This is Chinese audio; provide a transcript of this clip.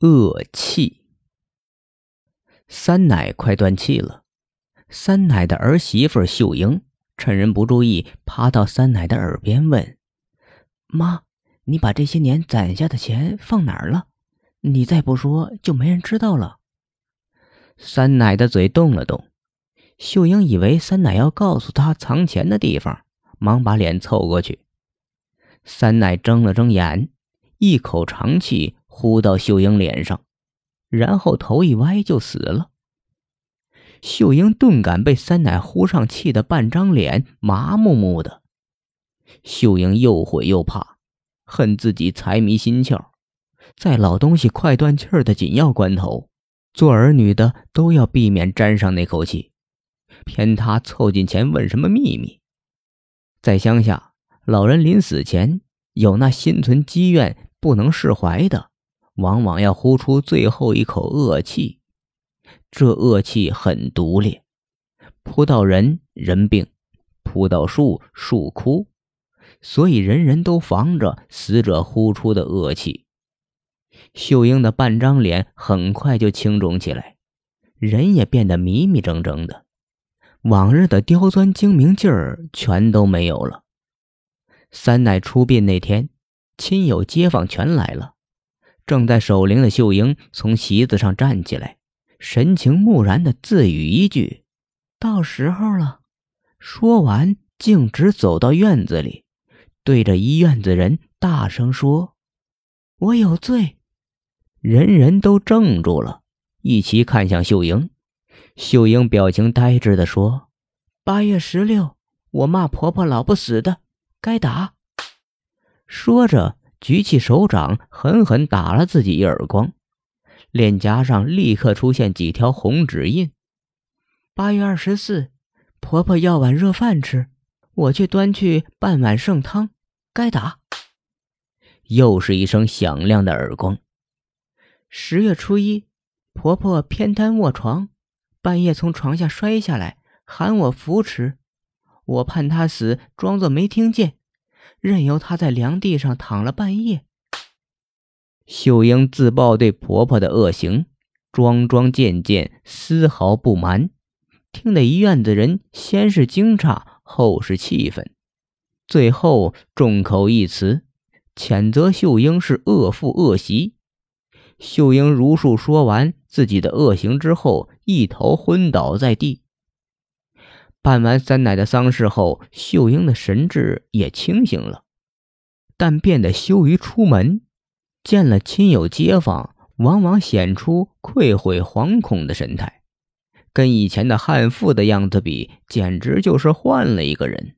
恶气。三奶快断气了，三奶的儿媳妇秀英趁人不注意，爬到三奶的耳边问：“妈，你把这些年攒下的钱放哪儿了？你再不说，就没人知道了。”三奶的嘴动了动，秀英以为三奶要告诉她藏钱的地方，忙把脸凑过去。三奶睁了睁眼，一口长气。呼到秀英脸上，然后头一歪就死了。秀英顿感被三奶呼上气的半张脸麻木木的。秀英又悔又怕，恨自己财迷心窍，在老东西快断气的紧要关头，做儿女的都要避免沾上那口气，偏他凑近前问什么秘密。在乡下，老人临死前有那心存积怨不能释怀的。往往要呼出最后一口恶气，这恶气很毒烈，扑到人人病，扑到树树枯，所以人人都防着死者呼出的恶气。秀英的半张脸很快就青肿起来，人也变得迷迷怔怔的，往日的刁钻精明劲儿全都没有了。三奶出殡那天，亲友街坊全来了。正在守灵的秀英从席子上站起来，神情木然的自语一句：“到时候了。”说完，径直走到院子里，对着一院子人大声说：“我有罪。”人人都怔住了，一齐看向秀英。秀英表情呆滞的说：“八月十六，我骂婆婆老不死的，该打。”说着。举起手掌，狠狠打了自己一耳光，脸颊上立刻出现几条红指印。八月二十四，婆婆要碗热饭吃，我却端去半碗剩汤，该打。又是一声响亮的耳光。十月初一，婆婆偏瘫卧床，半夜从床下摔下来，喊我扶持，我盼她死，装作没听见。任由她在凉地上躺了半夜。秀英自曝对婆婆的恶行，桩桩件件，丝毫不瞒，听得一院子人先是惊诧，后是气愤，最后众口一词，谴责秀英是恶妇恶媳。秀英如数说完自己的恶行之后，一头昏倒在地。办完三奶的丧事后，秀英的神志也清醒了，但变得羞于出门，见了亲友街坊，往往显出愧悔惶恐的神态，跟以前的悍妇的样子比，简直就是换了一个人。